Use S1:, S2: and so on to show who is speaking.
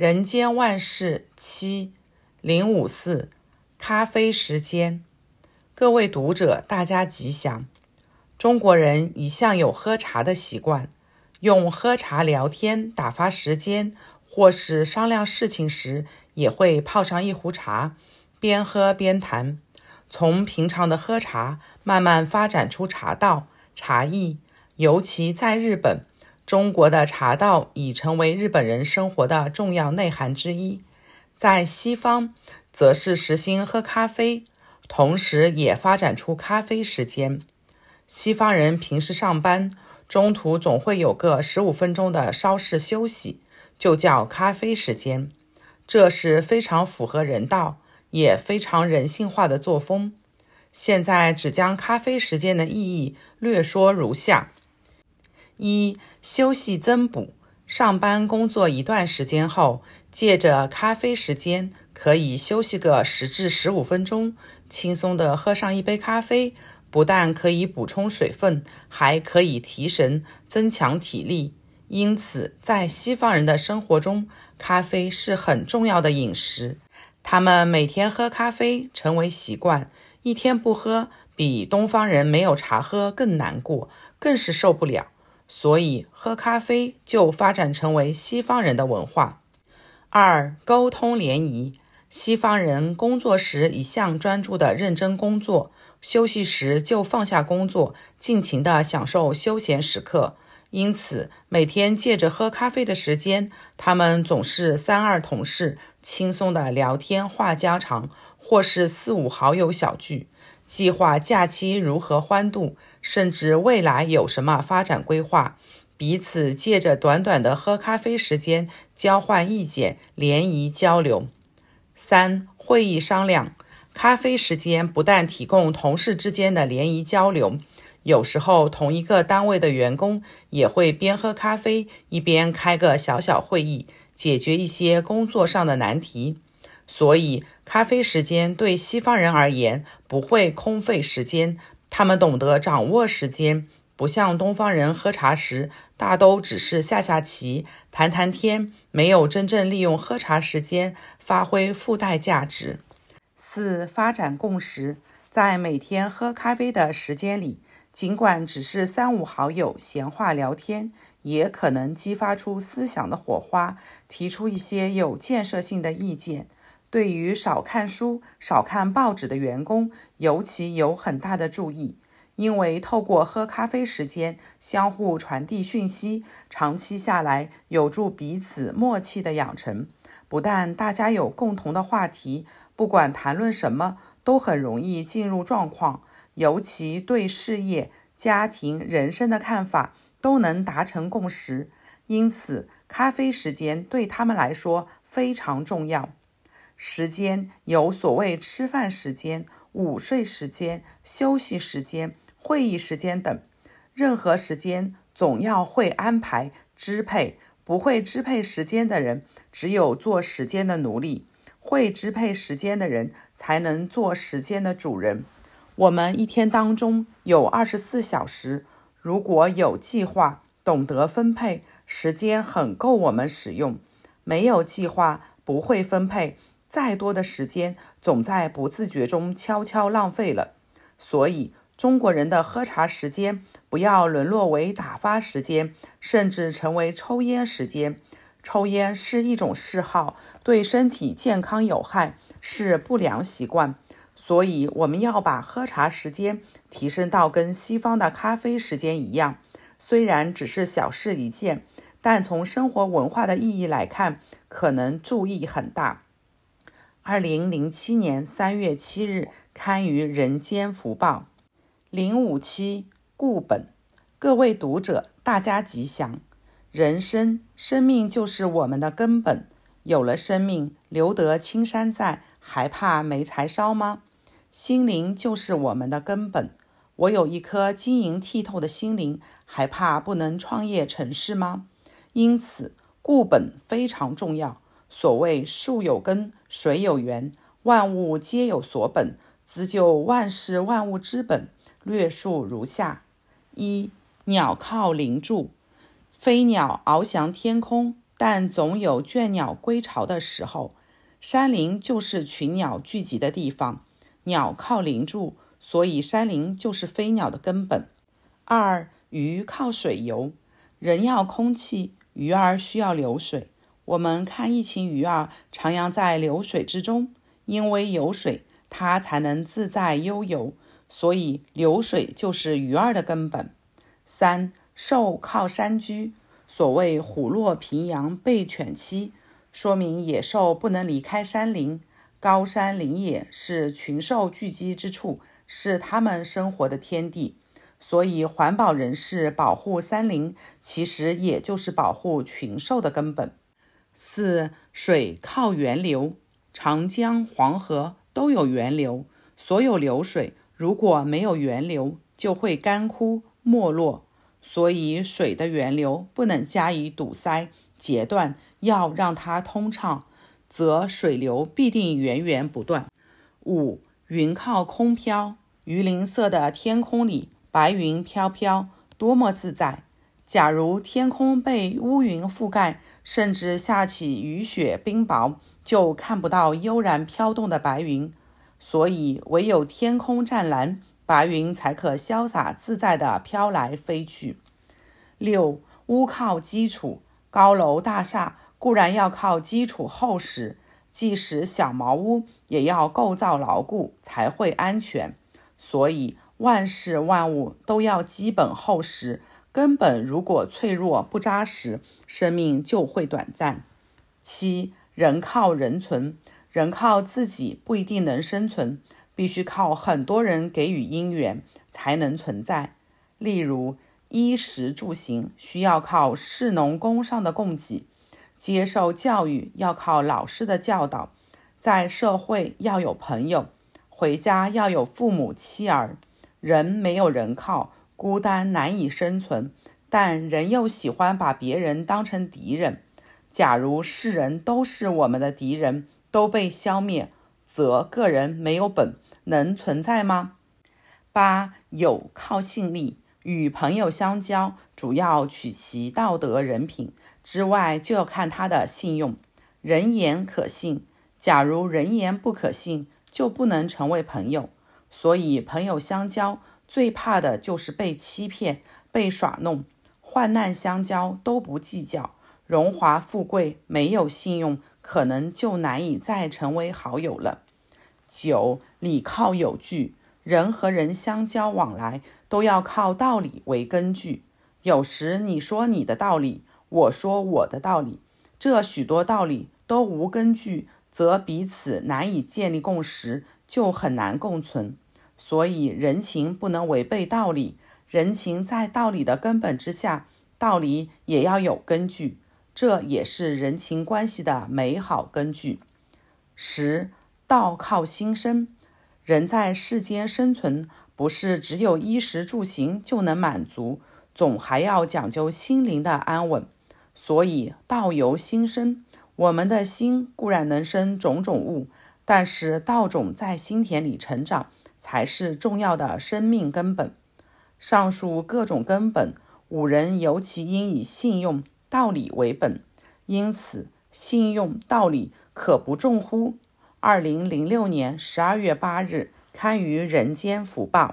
S1: 人间万事七零五四，咖啡时间。各位读者，大家吉祥。中国人一向有喝茶的习惯，用喝茶聊天打发时间，或是商量事情时，也会泡上一壶茶，边喝边谈。从平常的喝茶，慢慢发展出茶道、茶艺。尤其在日本，中国的茶道已成为日本人生活的重要内涵之一。在西方，则是实行喝咖啡，同时也发展出咖啡时间。西方人平时上班，中途总会有个十五分钟的稍事休息，就叫咖啡时间。这是非常符合人道，也非常人性化的作风。现在只将咖啡时间的意义略说如下：一、休息增补。上班工作一段时间后，借着咖啡时间，可以休息个十至十五分钟，轻松地喝上一杯咖啡。不但可以补充水分，还可以提神、增强体力。因此，在西方人的生活中，咖啡是很重要的饮食。他们每天喝咖啡成为习惯，一天不喝，比东方人没有茶喝更难过，更是受不了。所以，喝咖啡就发展成为西方人的文化。二、沟通联谊。西方人工作时一向专注地认真工作。休息时就放下工作，尽情地享受休闲时刻。因此，每天借着喝咖啡的时间，他们总是三二同事，轻松地聊天话家常，或是四五好友小聚，计划假期如何欢度，甚至未来有什么发展规划。彼此借着短短的喝咖啡时间，交换意见，联谊交流。三、会议商量。咖啡时间不但提供同事之间的联谊交流，有时候同一个单位的员工也会边喝咖啡一边开个小小会议，解决一些工作上的难题。所以，咖啡时间对西方人而言不会空费时间，他们懂得掌握时间，不像东方人喝茶时大都只是下下棋、谈谈天，没有真正利用喝茶时间发挥附带价值。四、发展共识，在每天喝咖啡的时间里，尽管只是三五好友闲话聊天，也可能激发出思想的火花，提出一些有建设性的意见。对于少看书、少看报纸的员工，尤其有很大的助益，因为透过喝咖啡时间相互传递讯息，长期下来有助彼此默契的养成。不但大家有共同的话题。不管谈论什么，都很容易进入状况，尤其对事业、家庭、人生的看法都能达成共识。因此，咖啡时间对他们来说非常重要。时间有所谓吃饭时间、午睡时间、休息时间、会议时间等，任何时间总要会安排、支配。不会支配时间的人，只有做时间的奴隶。会支配时间的人才能做时间的主人。我们一天当中有二十四小时，如果有计划、懂得分配，时间很够我们使用；没有计划、不会分配，再多的时间总在不自觉中悄悄浪费了。所以，中国人的喝茶时间不要沦落为打发时间，甚至成为抽烟时间。抽烟是一种嗜好。对身体健康有害，是不良习惯，所以我们要把喝茶时间提升到跟西方的咖啡时间一样。虽然只是小事一件，但从生活文化的意义来看，可能注意很大。二零零七年三月七日刊于《人间福报》，零五七固本。各位读者，大家吉祥。人生，生命就是我们的根本。有了生命，留得青山在，还怕没柴烧吗？心灵就是我们的根本。我有一颗晶莹剔透的心灵，还怕不能创业成事吗？因此，固本非常重要。所谓树有根，水有源，万物皆有所本，兹就万事万物之本。略述如下：一、鸟靠林柱，飞鸟翱翔天空。但总有倦鸟归巢的时候。山林就是群鸟聚集的地方，鸟靠林住，所以山林就是飞鸟的根本。二，鱼靠水游，人要空气，鱼儿需要流水。我们看一群鱼儿徜徉在流水之中，因为有水，它才能自在悠游。所以流水就是鱼儿的根本。三，兽靠山居，所谓虎落平阳被犬欺。说明野兽不能离开山林，高山林野是群兽聚集之处，是它们生活的天地。所以，环保人士保护山林，其实也就是保护群兽的根本。四，水靠源流，长江、黄河都有源流，所有流水如果没有源流，就会干枯没落。所以，水的源流不能加以堵塞、截断。要让它通畅，则水流必定源源不断。五，云靠空飘，鱼鳞色的天空里，白云飘飘，多么自在。假如天空被乌云覆盖，甚至下起雨雪冰雹，就看不到悠然飘动的白云。所以，唯有天空湛蓝，白云才可潇洒自在地飘来飞去。六，屋靠基础，高楼大厦。固然要靠基础厚实，即使小茅屋也要构造牢固才会安全。所以万事万物都要基本厚实，根本如果脆弱不扎实，生命就会短暂。七，人靠人存，人靠自己不一定能生存，必须靠很多人给予因缘才能存在。例如衣食住行需要靠士农工商的供给。接受教育要靠老师的教导，在社会要有朋友，回家要有父母妻儿。人没有人靠，孤单难以生存。但人又喜欢把别人当成敌人。假如世人都是我们的敌人，都被消灭，则个人没有本，能存在吗？八，友靠信力，与朋友相交，主要取其道德人品。之外，就要看他的信用，人言可信。假如人言不可信，就不能成为朋友。所以，朋友相交最怕的就是被欺骗、被耍弄。患难相交都不计较，荣华富贵没有信用，可能就难以再成为好友了。九，理靠有据，人和人相交往来都要靠道理为根据。有时你说你的道理。我说我的道理，这许多道理都无根据，则彼此难以建立共识，就很难共存。所以人情不能违背道理，人情在道理的根本之下，道理也要有根据，这也是人情关系的美好根据。十，道靠心生，人在世间生存，不是只有衣食住行就能满足，总还要讲究心灵的安稳。所以道由心生，我们的心固然能生种种物，但是道种在心田里成长，才是重要的生命根本。上述各种根本，五人尤其应以信用、道理为本。因此，信用、道理可不重乎？二零零六年十二月八日刊于《人间福报》。